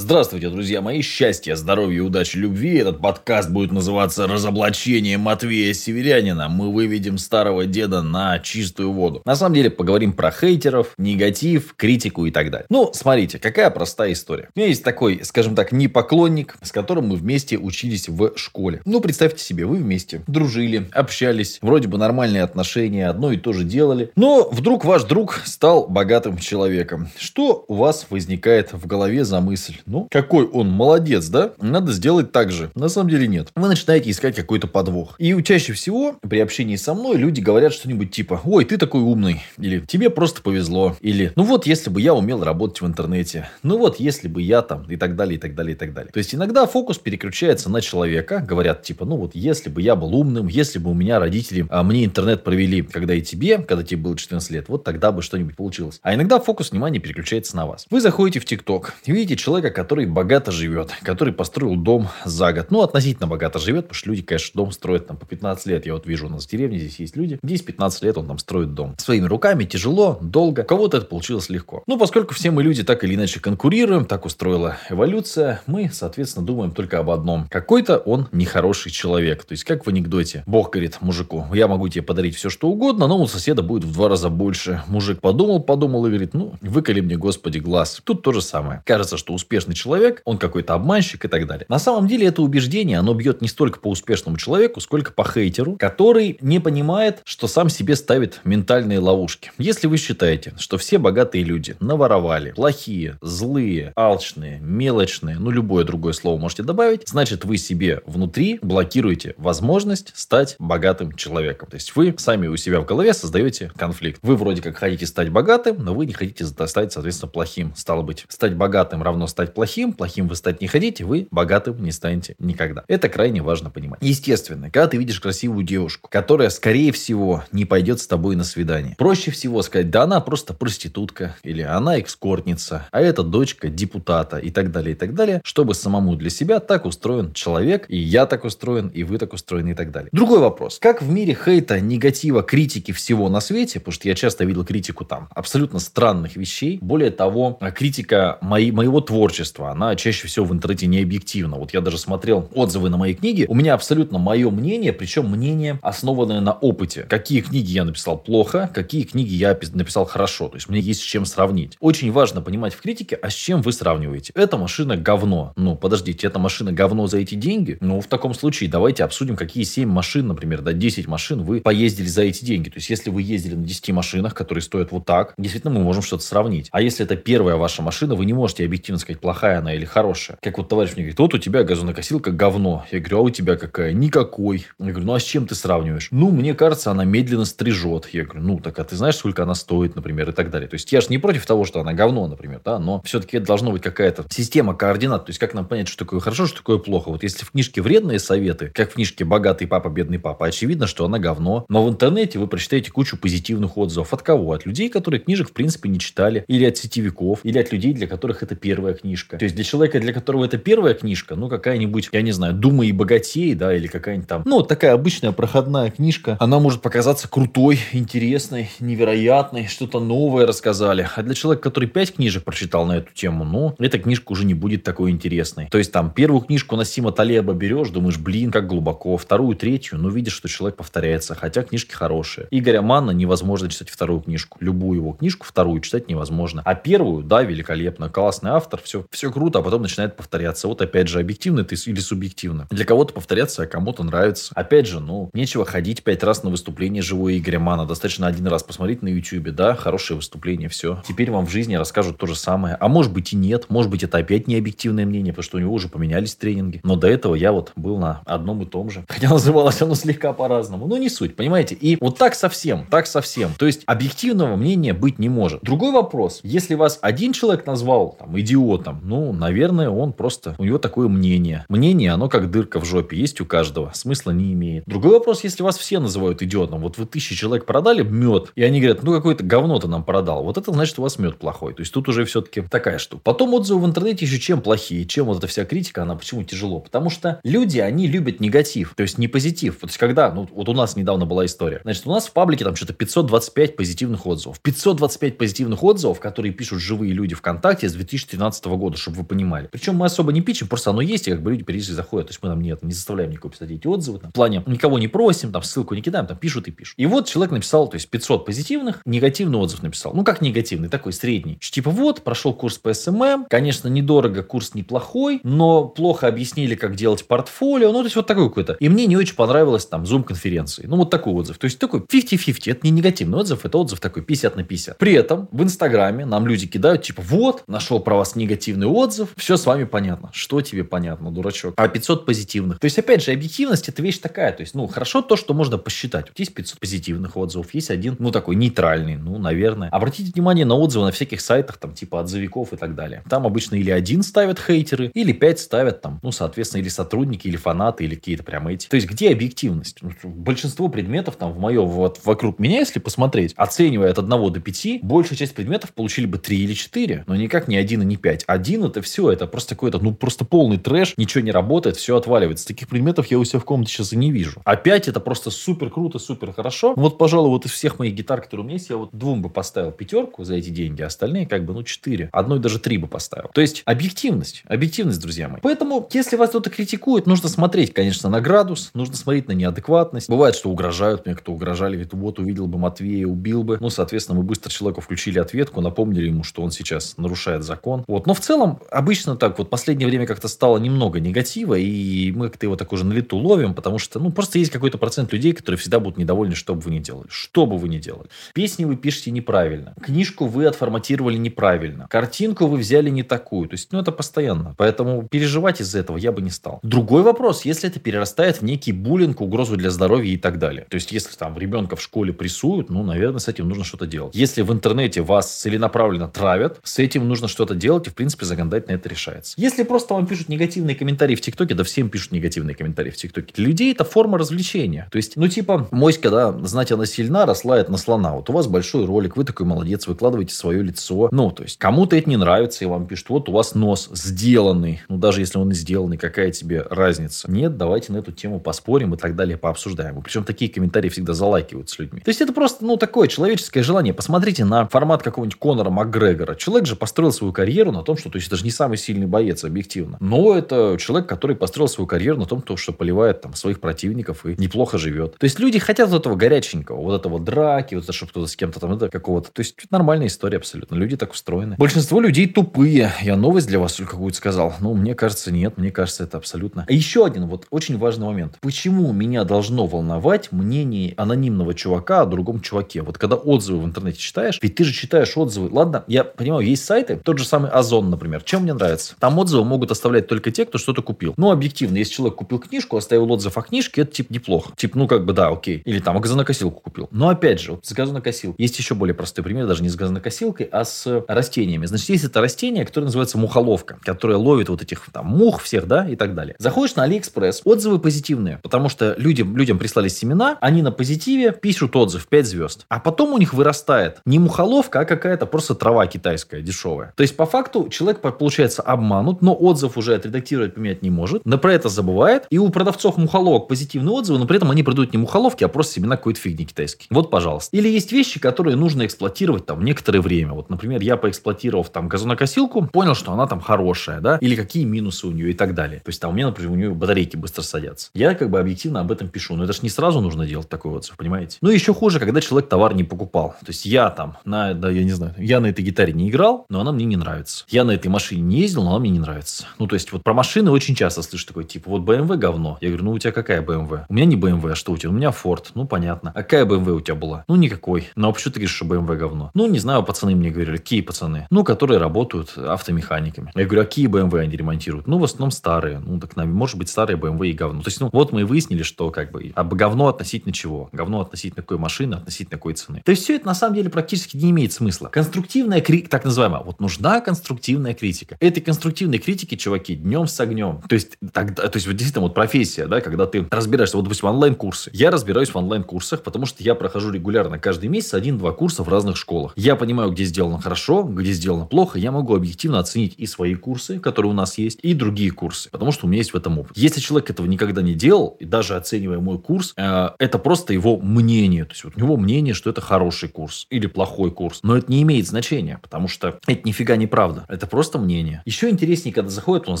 Здравствуйте, друзья мои. Счастья, здоровья, удачи, любви. Этот подкаст будет называться «Разоблачение Матвея Северянина». Мы выведем старого деда на чистую воду. На самом деле, поговорим про хейтеров, негатив, критику и так далее. Ну, смотрите, какая простая история. У меня есть такой, скажем так, непоклонник, с которым мы вместе учились в школе. Ну, представьте себе, вы вместе дружили, общались, вроде бы нормальные отношения, одно и то же делали. Но вдруг ваш друг стал богатым человеком. Что у вас возникает в голове за мысль? Ну, какой он молодец, да? Надо сделать так же. На самом деле нет. Вы начинаете искать какой-то подвох. И чаще всего при общении со мной люди говорят что-нибудь типа «Ой, ты такой умный». Или «Тебе просто повезло». Или «Ну вот, если бы я умел работать в интернете». «Ну вот, если бы я там» и так далее, и так далее, и так далее. То есть, иногда фокус переключается на человека. Говорят типа «Ну вот, если бы я был умным, если бы у меня родители а, мне интернет провели, когда и тебе, когда тебе было 14 лет, вот тогда бы что-нибудь получилось». А иногда фокус внимания переключается на вас. Вы заходите в ТикТок видите человека, который богато живет, который построил дом за год. Ну, относительно богато живет, потому что люди, конечно, дом строят там по 15 лет. Я вот вижу у нас в деревне, здесь есть люди. 10-15 лет он там строит дом. Своими руками, тяжело, долго. У кого-то это получилось легко. Ну, поскольку все мы люди так или иначе конкурируем, так устроила эволюция, мы, соответственно, думаем только об одном. Какой-то он нехороший человек. То есть, как в анекдоте. Бог говорит мужику, я могу тебе подарить все, что угодно, но у соседа будет в два раза больше. Мужик подумал, подумал и говорит, ну, выколи мне, Господи, глаз. Тут то же самое. Кажется, что успешный человек он какой-то обманщик и так далее. На самом деле это убеждение, оно бьет не столько по успешному человеку, сколько по хейтеру, который не понимает, что сам себе ставит ментальные ловушки. Если вы считаете, что все богатые люди наворовали, плохие, злые, алчные, мелочные, ну любое другое слово можете добавить, значит вы себе внутри блокируете возможность стать богатым человеком. То есть вы сами у себя в голове создаете конфликт. Вы вроде как хотите стать богатым, но вы не хотите стать, соответственно, плохим. Стало быть, стать богатым равно стать плохим, плохим вы стать не хотите, вы богатым не станете никогда. Это крайне важно понимать. Естественно, когда ты видишь красивую девушку, которая, скорее всего, не пойдет с тобой на свидание, проще всего сказать, да она просто проститутка, или она экскортница, а это дочка депутата, и так далее, и так далее, чтобы самому для себя так устроен человек, и я так устроен, и вы так устроены, и так далее. Другой вопрос. Как в мире хейта, негатива, критики всего на свете, потому что я часто видел критику там абсолютно странных вещей, более того, критика моей, моего творчества, она чаще всего в интернете не объективна. Вот я даже смотрел отзывы на мои книги. У меня абсолютно мое мнение, причем мнение, основанное на опыте. Какие книги я написал плохо, какие книги я написал хорошо. То есть, мне есть с чем сравнить. Очень важно понимать в критике, а с чем вы сравниваете. Эта машина говно. Ну, подождите, эта машина говно за эти деньги? Ну, в таком случае давайте обсудим, какие 7 машин, например, да, 10 машин вы поездили за эти деньги. То есть, если вы ездили на 10 машинах, которые стоят вот так, действительно, мы можем что-то сравнить. А если это первая ваша машина, вы не можете объективно сказать, плохая она или хорошая. Как вот товарищ мне говорит, вот у тебя газонокосилка говно. Я говорю, а у тебя какая? Никакой. Я говорю, ну а с чем ты сравниваешь? Ну, мне кажется, она медленно стрижет. Я говорю, ну, так а ты знаешь, сколько она стоит, например, и так далее. То есть, я же не против того, что она говно, например, да, но все-таки должна быть какая-то система координат. То есть, как нам понять, что такое хорошо, что такое плохо. Вот если в книжке вредные советы, как в книжке «Богатый папа, бедный папа», очевидно, что она говно. Но в интернете вы прочитаете кучу позитивных отзывов. От кого? От людей, которые книжек, в принципе, не читали. Или от сетевиков. Или от людей, для которых это первая книжка. То есть, для человека, для которого это первая книжка, ну, какая-нибудь, я не знаю, «Дума и богатей», да, или какая-нибудь там, ну, такая обычная проходная книжка, она может показаться крутой, интересной, невероятной, что-то новое рассказали. А для человека, который пять книжек прочитал на эту тему, ну, эта книжка уже не будет такой интересной. То есть, там, первую книжку Насима Талеба берешь, думаешь, блин, как глубоко. Вторую, третью, ну, видишь, что человек повторяется, хотя книжки хорошие. Игоря Манна невозможно читать вторую книжку. Любую его книжку, вторую читать невозможно. А первую, да, великолепно, классный автор, все, все круто, а потом начинает повторяться. Вот опять же, объективно это или субъективно. Для кого-то повторяться, а кому-то нравится. Опять же, ну, нечего ходить пять раз на выступление живое Игоря Мана. Достаточно один раз посмотреть на YouTube, да, хорошее выступление, все. Теперь вам в жизни расскажут то же самое. А может быть и нет, может быть это опять не объективное мнение, потому что у него уже поменялись тренинги. Но до этого я вот был на одном и том же. Хотя называлось оно слегка по-разному. Но не суть, понимаете? И вот так совсем, так совсем. То есть объективного мнения быть не может. Другой вопрос. Если вас один человек назвал там, идиотом, ну, наверное, он просто, у него такое мнение. Мнение, оно как дырка в жопе, есть у каждого, смысла не имеет. Другой вопрос, если вас все называют идиотом, вот вы тысячи человек продали мед, и они говорят, ну, какое-то говно ты нам продал, вот это значит, у вас мед плохой. То есть, тут уже все-таки такая штука. Потом отзывы в интернете еще чем плохие, чем вот эта вся критика, она почему тяжело? Потому что люди, они любят негатив, то есть не позитив. Есть, когда, ну, вот у нас недавно была история, значит, у нас в паблике там что-то 525 позитивных отзывов. 525 позитивных отзывов, которые пишут живые люди ВКонтакте с 2013 года года, чтобы вы понимали. Причем мы особо не пичем, просто оно есть, и как бы люди периодически заходят. То есть мы там нет, не заставляем никого писать эти отзывы. Там, в плане никого не просим, там ссылку не кидаем, там пишут и пишут. И вот человек написал, то есть 500 позитивных, негативный отзыв написал. Ну, как негативный, такой средний. Типа вот, прошел курс по SMM, конечно, недорого, курс неплохой, но плохо объяснили, как делать портфолио. Ну, то есть вот такой какой-то. И мне не очень понравилось там зум-конференции. Ну, вот такой отзыв. То есть такой 50-50. Это не негативный отзыв, это отзыв такой 50 на 50. При этом в Инстаграме нам люди кидают, типа, вот, нашел про вас негативный отзыв, все с вами понятно. Что тебе понятно, дурачок? А 500 позитивных. То есть, опять же, объективность это вещь такая. То есть, ну, хорошо то, что можно посчитать. Вот есть 500 позитивных отзывов, есть один, ну, такой нейтральный, ну, наверное. Обратите внимание на отзывы на всяких сайтах, там, типа отзывиков и так далее. Там обычно или один ставят хейтеры, или пять ставят там, ну, соответственно, или сотрудники, или фанаты, или какие-то прям эти. То есть, где объективность? Ну, большинство предметов там в мое, вот вокруг меня, если посмотреть, оценивая от 1 до 5, большая часть предметов получили бы 3 или 4, но никак не 1 и не 5. Один это все, это просто какой-то, ну, просто полный трэш, ничего не работает, все отваливается. Таких предметов я у себя в комнате сейчас и не вижу. 5 это просто супер круто, супер хорошо. Вот, пожалуй, вот из всех моих гитар, которые у меня есть, я вот двум бы поставил пятерку за эти деньги, а остальные как бы, ну, 4. Одной даже 3 бы поставил. То есть, объективность. Объективность, друзья мои. Поэтому, если вас кто-то критикует, нужно смотреть, конечно, на градус, нужно смотреть на неадекватность. Бывает, что угрожают мне, кто угрожали, говорит, вот увидел бы Матвея, убил бы. Ну, соответственно, мы быстро человеку включили ответку, напомнили ему, что он сейчас нарушает закон. Вот. Но в целом, обычно так вот, последнее время как-то стало немного негатива, и мы как-то его так уже на лету ловим, потому что, ну, просто есть какой-то процент людей, которые всегда будут недовольны, что бы вы ни делали. Что бы вы ни делали. Песни вы пишете неправильно. Книжку вы отформатировали неправильно. Картинку вы взяли не такую. То есть, ну, это постоянно. Поэтому переживать из-за этого я бы не стал. Другой вопрос, если это перерастает в некий буллинг, угрозу для здоровья и так далее. То есть, если там ребенка в школе прессуют, ну, наверное, с этим нужно что-то делать. Если в интернете вас целенаправленно травят, с этим нужно что-то делать, и, в принципе, законодательно это решается. Если просто вам пишут негативные комментарии в ТикТоке, да всем пишут негативные комментарии в ТикТоке. Для людей это форма развлечения. То есть, ну, типа, моська, да, знать она сильна, росла на слона. Вот у вас большой ролик, вы такой молодец, выкладываете свое лицо. Ну, то есть, кому-то это не нравится, и вам пишут, вот у вас нос сделанный. Ну, даже если он и сделанный, какая тебе разница? Нет, давайте на эту тему поспорим и так далее, пообсуждаем. Причем такие комментарии всегда залайкивают с людьми. То есть, это просто, ну, такое человеческое желание. Посмотрите на формат какого-нибудь Конора Макгрегора. Человек же построил свою карьеру на том, что, то есть, даже не самый сильный боец, объективно. Но это человек, который построил свою карьеру на том, что поливает там своих противников и неплохо живет. То есть, люди хотят вот этого горяченького, вот этого драки, вот это, чтобы кто-то с кем-то там, это какого-то. То есть, нормальная история абсолютно. Люди так устроены. Большинство людей тупые. Я новость для вас какую-то сказал. Ну, мне кажется, нет. Мне кажется, это абсолютно. А еще один вот очень важный момент. Почему меня должно волновать мнение анонимного чувака о другом чуваке? Вот когда отзывы в интернете читаешь, ведь ты же читаешь отзывы. Ладно, я понимаю, есть сайты, тот же самый Озон, например. Чем мне нравится? Там отзывы могут оставлять только те, кто что-то купил. Ну, объективно, если человек купил книжку, оставил отзыв о книжке, это типа неплохо. Типа, ну, как бы, да, окей. Или там газонокосилку купил. Но опять же, вот с газонокосилкой. Есть еще более простой пример, даже не с газонокосилкой, а с растениями. Значит, есть это растение, которое называется мухоловка, которое ловит вот этих там мух всех, да, и так далее. Заходишь на Алиэкспресс, отзывы позитивные, потому что людям, людям прислали семена, они на позитиве пишут отзыв 5 звезд. А потом у них вырастает не мухоловка, а какая-то просто трава китайская, дешевая. То есть, по факту, человек, получается, обманут, но отзыв уже отредактировать, поменять не может, но про это забывает, и у продавцов мухоловок позитивные отзывы, но при этом они продают не мухоловки, а просто семена какой-то фигни китайской. Вот, пожалуйста. Или есть вещи, которые нужно эксплуатировать там некоторое время. Вот, например, я поэксплуатировав там газонокосилку, понял, что она там хорошая, да, или какие минусы у нее и так далее. То есть, там у меня, например, у нее батарейки быстро садятся. Я как бы объективно об этом пишу, но это же не сразу нужно делать такой отзыв, понимаете? Ну, еще хуже, когда человек товар не покупал. То есть, я там на, да, я не знаю, я на этой гитаре не играл, но она мне не нравится. Я на этой машине не ездил, но она мне не нравится. Ну, то есть, вот про машины очень часто слышу такой, типа, вот BMW говно. Я говорю, ну, у тебя какая BMW? У меня не BMW, а что у тебя? У меня Ford. Ну, понятно. А какая BMW у тебя была? Ну, никакой. Ну, а почему ты говоришь, что BMW говно? Ну, не знаю, пацаны мне говорили, какие пацаны? Ну, которые работают автомеханиками. Я говорю, а какие BMW они ремонтируют? Ну, в основном старые. Ну, так, может быть, старые BMW и говно. То есть, ну, вот мы и выяснили, что как бы, а говно относительно чего? Говно относительно какой машины, относительно какой цены. То есть, все это на самом деле практически не имеет смысла. Конструктивная критика, так называемая, вот нужна конструктивная критика. Этой конструктивной критики, чуваки, днем с огнем. То есть, тогда, то есть, вот действительно, вот профессия, да, когда ты разбираешься, вот, допустим, онлайн-курсы. Я разбираюсь в онлайн-курсах, потому что я прохожу регулярно каждый месяц один-два курса в разных школах. Я понимаю, где сделано хорошо, где сделано плохо. Я могу объективно оценить и свои курсы, которые у нас есть, и другие курсы, потому что у меня есть в этом опыт. Если человек этого никогда не делал, и даже оценивая мой курс, э, это просто его мнение. То есть, вот у него мнение, что это хороший курс или плохой курс. Но это не имеет значения, потому что это нифига не правда. Это просто мнение. Еще интереснее, когда заходит у нас,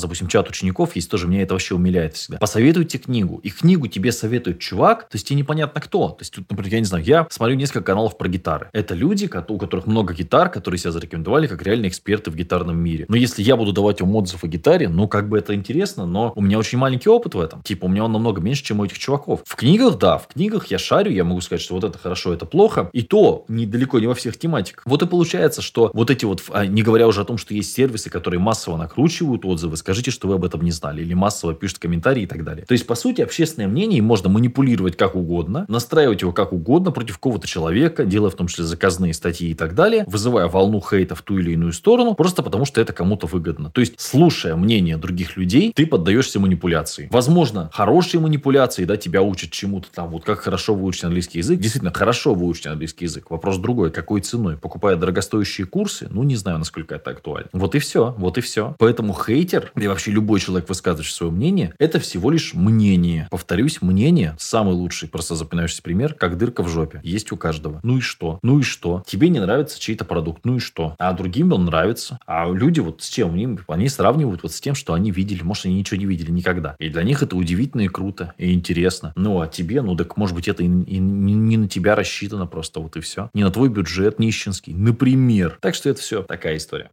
допустим, чат учеников есть тоже, меня это вообще умиляет всегда. Посоветуйте книгу. И книгу тебе советует чувак, то есть тебе непонятно кто. То есть, тут, например, я не знаю, я смотрю несколько каналов про гитары. Это люди, у которых много гитар, которые себя зарекомендовали как реальные эксперты в гитарном мире. Но если я буду давать им отзыв о гитаре, ну, как бы это интересно, но у меня очень маленький опыт в этом. Типа, у меня он намного меньше, чем у этих чуваков. В книгах, да, в книгах я шарю, я могу сказать, что вот это хорошо, это плохо. И то недалеко не во всех тематиках. Вот и получается, что вот эти вот, а, не говоря уже о том, что есть сервисы, которые массово накручивают отзывы, скажите, что вы об этом не знали, или массово пишут комментарии и так далее. То есть, по сути, общественное мнение можно манипулировать как угодно, настраивать его как угодно против какого-то человека, делая в том числе заказные статьи и так далее, вызывая волну хейта в ту или иную сторону, просто потому что это кому-то выгодно. То есть, слушая мнение других людей, ты поддаешься манипуляции. Возможно, хорошие манипуляции, да, тебя учат чему-то там, вот как хорошо выучить английский язык. Действительно, хорошо выучить английский язык. Вопрос другой, какой ценой? Покупая дорогостоящие курсы, ну, не знаю, насколько это актуально. Вот и все, вот и все. Поэтому хейтер, и вообще любой человек, высказывающий свое мнение, это всего лишь мнение. Повторюсь, мнение, самый лучший, просто запоминающийся пример, как дырка в жопе. Есть у каждого. Ну и что? Ну и что? Тебе не нравится чей-то продукт, ну и что? А другим он нравится. А люди вот с чем? Они, сравнивают вот с тем, что они видели. Может, они ничего не видели никогда. И для них это удивительно и круто, и интересно. Ну, а тебе, ну, так, может быть, это и, и не, не на тебя рассчитано просто, вот и все. Не на твой бюджет нищенский, например. Так что это все такая история.